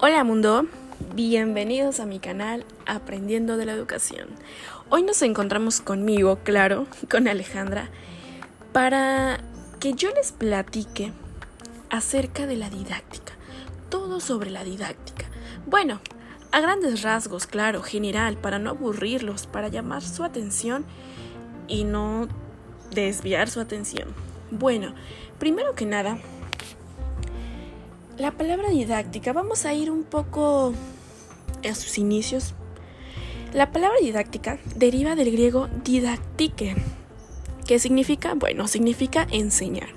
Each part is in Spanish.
Hola mundo, bienvenidos a mi canal Aprendiendo de la Educación. Hoy nos encontramos conmigo, claro, con Alejandra, para que yo les platique acerca de la didáctica, todo sobre la didáctica. Bueno, a grandes rasgos, claro, general, para no aburrirlos, para llamar su atención y no desviar su atención. Bueno, primero que nada, la palabra didáctica, vamos a ir un poco a sus inicios. La palabra didáctica deriva del griego didactike, que significa, bueno, significa enseñar,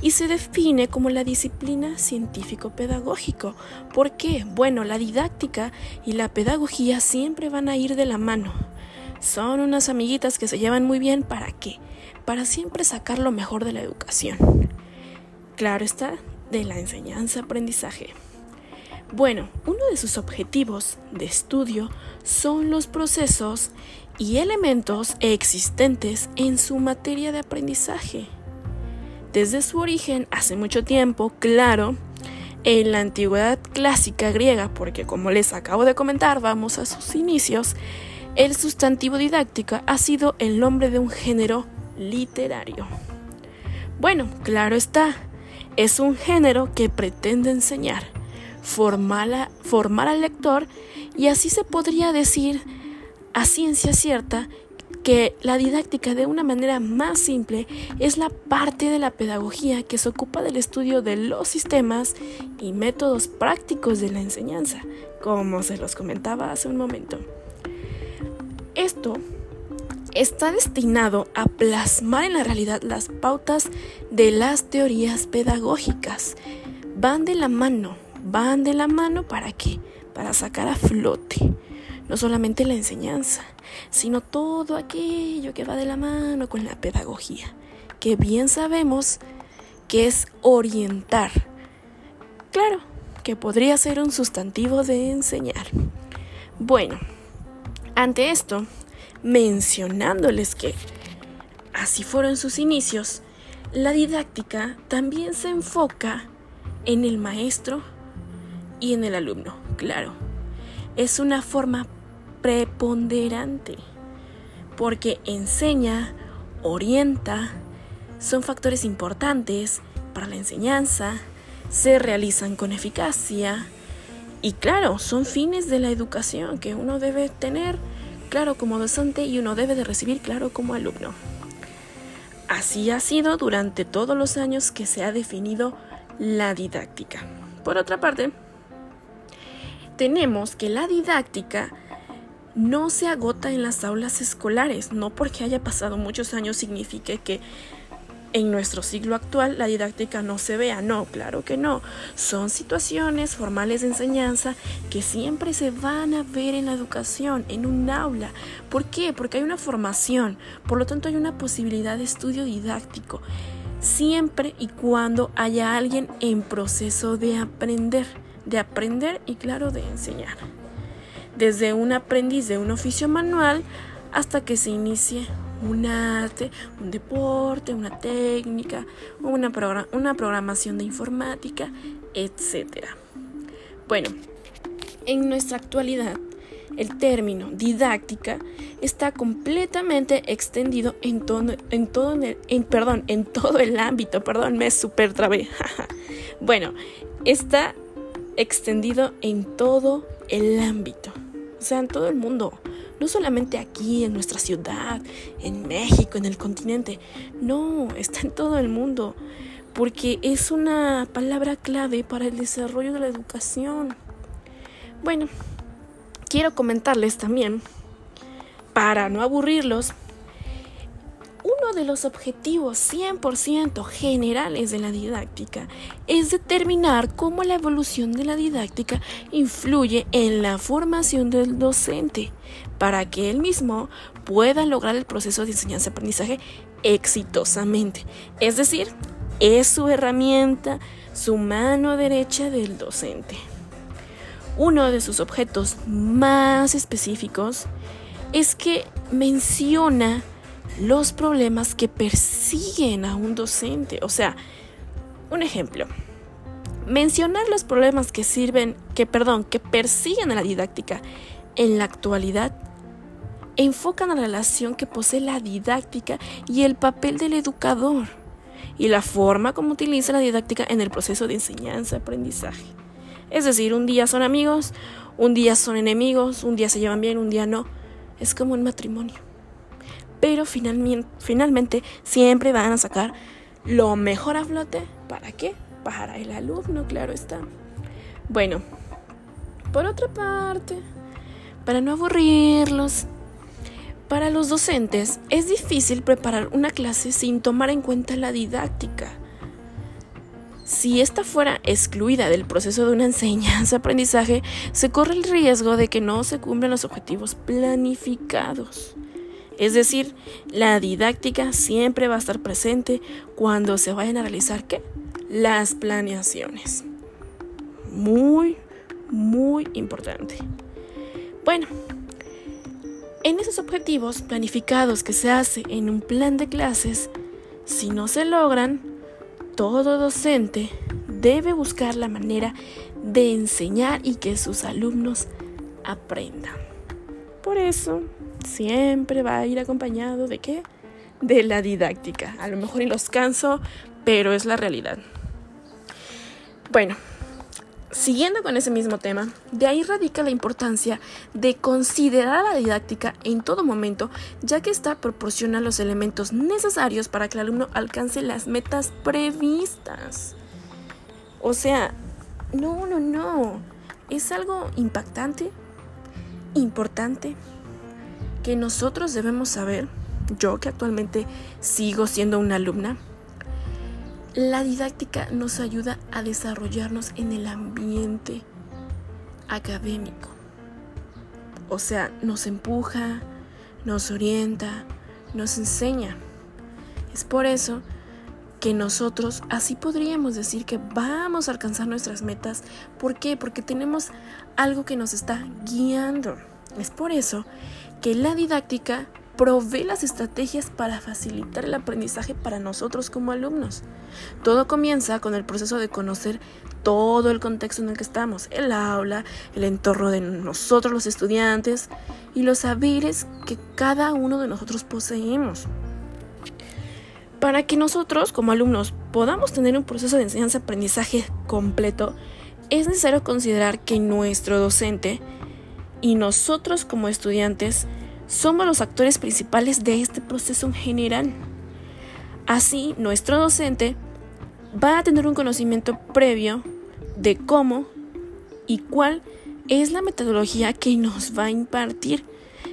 y se define como la disciplina científico-pedagógico. ¿Por qué? Bueno, la didáctica y la pedagogía siempre van a ir de la mano. Son unas amiguitas que se llevan muy bien, ¿para qué? Para siempre sacar lo mejor de la educación. Claro está, de la enseñanza-aprendizaje. Bueno, uno de sus objetivos de estudio son los procesos y elementos existentes en su materia de aprendizaje. Desde su origen, hace mucho tiempo, claro, en la antigüedad clásica griega, porque como les acabo de comentar, vamos a sus inicios, el sustantivo didáctica ha sido el nombre de un género literario. Bueno, claro está, es un género que pretende enseñar, formar, formar al lector y así se podría decir a ciencia cierta que la didáctica de una manera más simple es la parte de la pedagogía que se ocupa del estudio de los sistemas y métodos prácticos de la enseñanza, como se los comentaba hace un momento. Esto está destinado a plasmar en la realidad las pautas de las teorías pedagógicas. Van de la mano, van de la mano para qué? Para sacar a flote no solamente la enseñanza, sino todo aquello que va de la mano con la pedagogía, que bien sabemos que es orientar. Claro, que podría ser un sustantivo de enseñar. Bueno, ante esto, mencionándoles que así fueron sus inicios, la didáctica también se enfoca en el maestro y en el alumno, claro. Es una forma preponderante porque enseña, orienta, son factores importantes para la enseñanza, se realizan con eficacia y claro, son fines de la educación que uno debe tener claro como docente y uno debe de recibir claro como alumno. Así ha sido durante todos los años que se ha definido la didáctica. Por otra parte, tenemos que la didáctica no se agota en las aulas escolares, no porque haya pasado muchos años signifique que en nuestro siglo actual la didáctica no se vea. No, claro que no. Son situaciones formales de enseñanza que siempre se van a ver en la educación, en un aula. ¿Por qué? Porque hay una formación, por lo tanto hay una posibilidad de estudio didáctico. Siempre y cuando haya alguien en proceso de aprender, de aprender y claro, de enseñar. Desde un aprendiz de un oficio manual hasta que se inicie un arte, un deporte, una técnica, una, programación de informática, etc. Bueno, en nuestra actualidad, el término didáctica está completamente extendido en todo, en todo el, perdón, en todo el ámbito, perdón, me super trabé. bueno, está extendido en todo el ámbito, o sea, en todo el mundo no solamente aquí, en nuestra ciudad, en México, en el continente, no, está en todo el mundo, porque es una palabra clave para el desarrollo de la educación. Bueno, quiero comentarles también, para no aburrirlos, de los objetivos 100% generales de la didáctica es determinar cómo la evolución de la didáctica influye en la formación del docente para que él mismo pueda lograr el proceso de enseñanza-aprendizaje exitosamente. Es decir, es su herramienta, su mano derecha del docente. Uno de sus objetos más específicos es que menciona los problemas que persiguen a un docente. O sea, un ejemplo. Mencionar los problemas que sirven, que perdón, que persiguen a la didáctica en la actualidad enfocan a la relación que posee la didáctica y el papel del educador y la forma como utiliza la didáctica en el proceso de enseñanza-aprendizaje. Es decir, un día son amigos, un día son enemigos, un día se llevan bien, un día no. Es como un matrimonio. Pero finalmente, siempre van a sacar lo mejor a flote. ¿Para qué? Para el alumno, claro está. Bueno, por otra parte, para no aburrirlos, para los docentes es difícil preparar una clase sin tomar en cuenta la didáctica. Si esta fuera excluida del proceso de una enseñanza-aprendizaje, se corre el riesgo de que no se cumplan los objetivos planificados. Es decir, la didáctica siempre va a estar presente cuando se vayan a realizar ¿qué? las planeaciones. Muy, muy importante. Bueno, en esos objetivos planificados que se hace en un plan de clases, si no se logran, todo docente debe buscar la manera de enseñar y que sus alumnos aprendan. Por eso, siempre va a ir acompañado de qué? De la didáctica. A lo mejor y los canso, pero es la realidad. Bueno, Siguiendo con ese mismo tema, de ahí radica la importancia de considerar la didáctica en todo momento, ya que esta proporciona los elementos necesarios para que el alumno alcance las metas previstas. O sea, no, no, no. Es algo impactante, importante, que nosotros debemos saber, yo que actualmente sigo siendo una alumna, la didáctica nos ayuda a desarrollarnos en el ambiente académico. O sea, nos empuja, nos orienta, nos enseña. Es por eso que nosotros así podríamos decir que vamos a alcanzar nuestras metas. ¿Por qué? Porque tenemos algo que nos está guiando. Es por eso que la didáctica provee las estrategias para facilitar el aprendizaje para nosotros como alumnos. Todo comienza con el proceso de conocer todo el contexto en el que estamos, el aula, el entorno de nosotros los estudiantes y los saberes que cada uno de nosotros poseemos. Para que nosotros como alumnos podamos tener un proceso de enseñanza-aprendizaje completo, es necesario considerar que nuestro docente y nosotros como estudiantes somos los actores principales de este proceso en general. Así, nuestro docente va a tener un conocimiento previo de cómo y cuál es la metodología que nos va a impartir.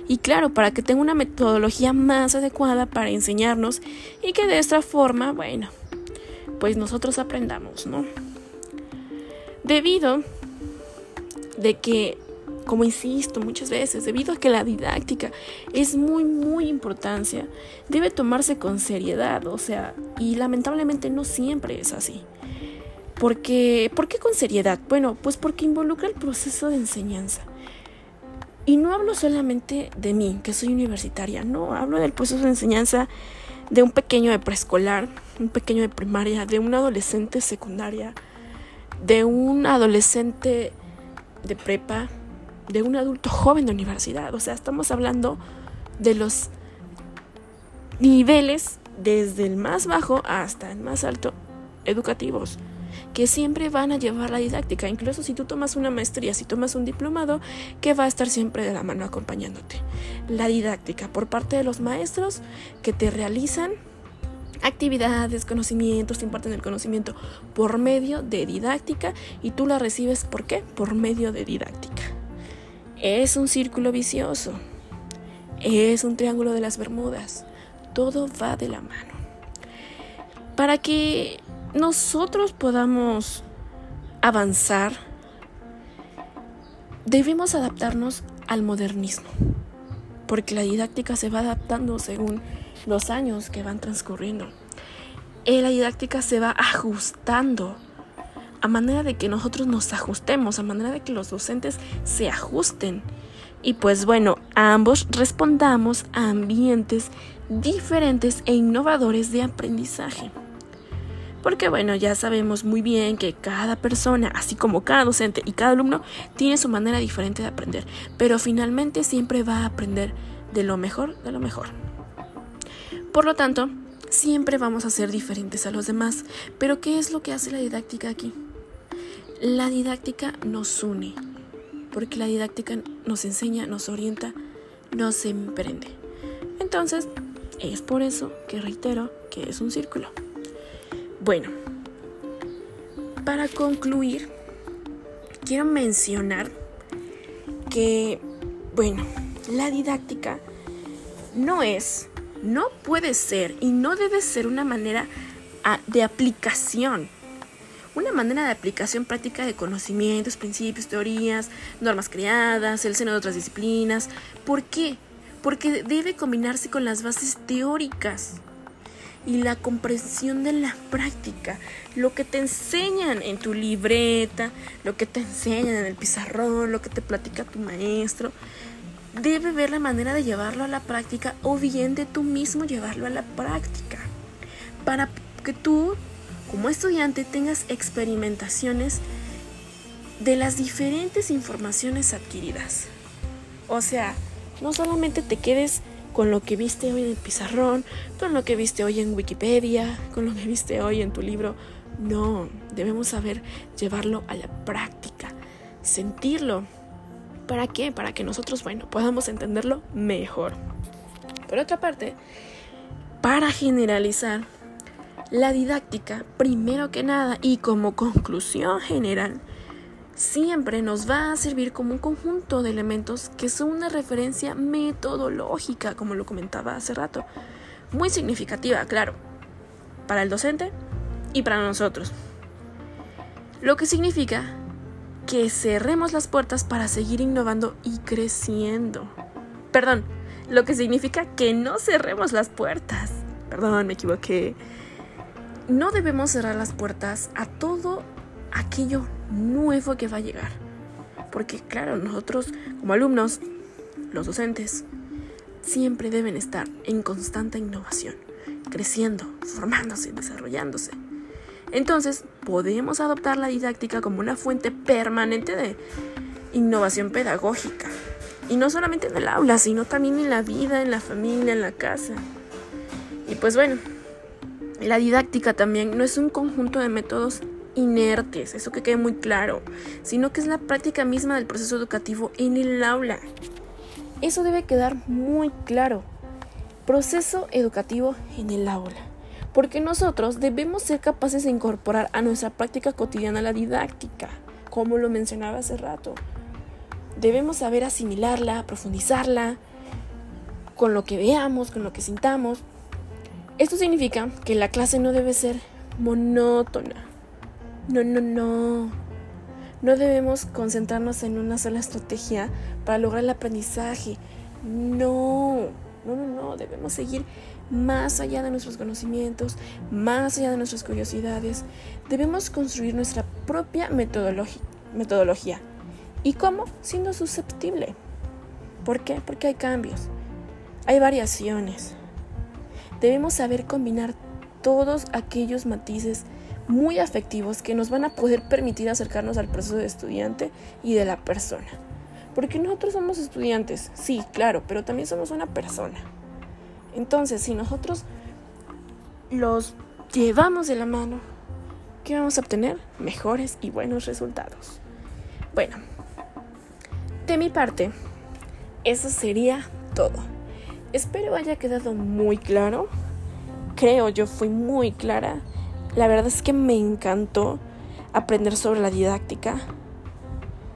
Y claro, para que tenga una metodología más adecuada para enseñarnos y que de esta forma, bueno, pues nosotros aprendamos, ¿no? Debido de que como insisto muchas veces, debido a que la didáctica es muy, muy importancia, debe tomarse con seriedad, o sea, y lamentablemente no siempre es así. Porque, ¿Por qué con seriedad? Bueno, pues porque involucra el proceso de enseñanza. Y no hablo solamente de mí, que soy universitaria, no, hablo del proceso de enseñanza de un pequeño de preescolar, un pequeño de primaria, de un adolescente secundaria, de un adolescente de prepa, de un adulto joven de universidad. O sea, estamos hablando de los niveles desde el más bajo hasta el más alto educativos que siempre van a llevar la didáctica, incluso si tú tomas una maestría, si tomas un diplomado, que va a estar siempre de la mano acompañándote. La didáctica por parte de los maestros que te realizan actividades, conocimientos, te imparten el conocimiento por medio de didáctica y tú la recibes, ¿por qué? Por medio de didáctica. Es un círculo vicioso. Es un triángulo de las Bermudas. Todo va de la mano. Para que nosotros podamos avanzar, debemos adaptarnos al modernismo, porque la didáctica se va adaptando según los años que van transcurriendo. Y la didáctica se va ajustando a manera de que nosotros nos ajustemos, a manera de que los docentes se ajusten. Y pues bueno, ambos respondamos a ambientes diferentes e innovadores de aprendizaje. Porque bueno, ya sabemos muy bien que cada persona, así como cada docente y cada alumno, tiene su manera diferente de aprender. Pero finalmente siempre va a aprender de lo mejor de lo mejor. Por lo tanto, siempre vamos a ser diferentes a los demás. Pero ¿qué es lo que hace la didáctica aquí? La didáctica nos une, porque la didáctica nos enseña, nos orienta, nos emprende. Entonces, es por eso que reitero que es un círculo. Bueno, para concluir, quiero mencionar que, bueno, la didáctica no es, no puede ser y no debe ser una manera de aplicación. Una manera de aplicación práctica de conocimientos, principios, teorías, normas creadas, el seno de otras disciplinas. ¿Por qué? Porque debe combinarse con las bases teóricas y la comprensión de la práctica, lo que te enseñan en tu libreta, lo que te enseñan en el pizarrón, lo que te platica tu maestro, debe ver la manera de llevarlo a la práctica o bien de tú mismo llevarlo a la práctica, para que tú, como estudiante, tengas experimentaciones de las diferentes informaciones adquiridas. O sea, no solamente te quedes con lo que viste hoy en el pizarrón, con lo que viste hoy en Wikipedia, con lo que viste hoy en tu libro. No, debemos saber llevarlo a la práctica, sentirlo. ¿Para qué? Para que nosotros, bueno, podamos entenderlo mejor. Por otra parte, para generalizar, la didáctica, primero que nada y como conclusión general, siempre nos va a servir como un conjunto de elementos que son una referencia metodológica, como lo comentaba hace rato. Muy significativa, claro, para el docente y para nosotros. Lo que significa que cerremos las puertas para seguir innovando y creciendo. Perdón, lo que significa que no cerremos las puertas. Perdón, me equivoqué. No debemos cerrar las puertas a todo aquello nuevo que va a llegar. Porque claro, nosotros como alumnos, los docentes, siempre deben estar en constante innovación, creciendo, formándose, desarrollándose. Entonces, podemos adoptar la didáctica como una fuente permanente de innovación pedagógica. Y no solamente en el aula, sino también en la vida, en la familia, en la casa. Y pues bueno, la didáctica también no es un conjunto de métodos inertes, eso que quede muy claro, sino que es la práctica misma del proceso educativo en el aula. Eso debe quedar muy claro. Proceso educativo en el aula. Porque nosotros debemos ser capaces de incorporar a nuestra práctica cotidiana la didáctica, como lo mencionaba hace rato. Debemos saber asimilarla, profundizarla, con lo que veamos, con lo que sintamos. Esto significa que la clase no debe ser monótona, no, no, no. No debemos concentrarnos en una sola estrategia para lograr el aprendizaje. No, no, no, no. Debemos seguir más allá de nuestros conocimientos, más allá de nuestras curiosidades. Debemos construir nuestra propia metodología. ¿Y cómo? Siendo susceptible. ¿Por qué? Porque hay cambios, hay variaciones. Debemos saber combinar todos aquellos matices muy afectivos que nos van a poder permitir acercarnos al proceso de estudiante y de la persona. Porque nosotros somos estudiantes, sí, claro, pero también somos una persona. Entonces, si nosotros los llevamos de la mano, ¿qué vamos a obtener? Mejores y buenos resultados. Bueno, de mi parte, eso sería todo. Espero haya quedado muy claro. Creo yo fui muy clara la verdad es que me encantó aprender sobre la didáctica,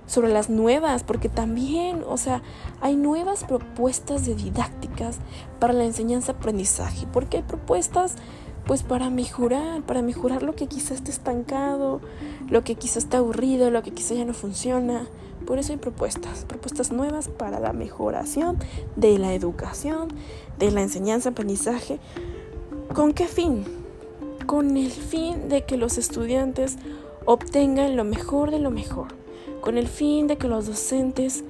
sobre las nuevas, porque también, o sea, hay nuevas propuestas de didácticas para la enseñanza-aprendizaje, porque hay propuestas pues para mejorar, para mejorar lo que quizás esté estancado, lo que quizás está aburrido, lo que quizás ya no funciona. Por eso hay propuestas, propuestas nuevas para la mejoración de la educación, de la enseñanza-aprendizaje. ¿Con qué fin? con el fin de que los estudiantes obtengan lo mejor de lo mejor, con el fin de que los docentes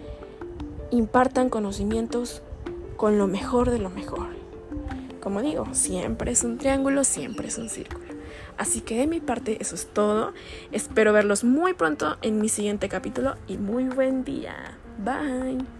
impartan conocimientos con lo mejor de lo mejor. Como digo, siempre es un triángulo, siempre es un círculo. Así que de mi parte eso es todo. Espero verlos muy pronto en mi siguiente capítulo y muy buen día. Bye.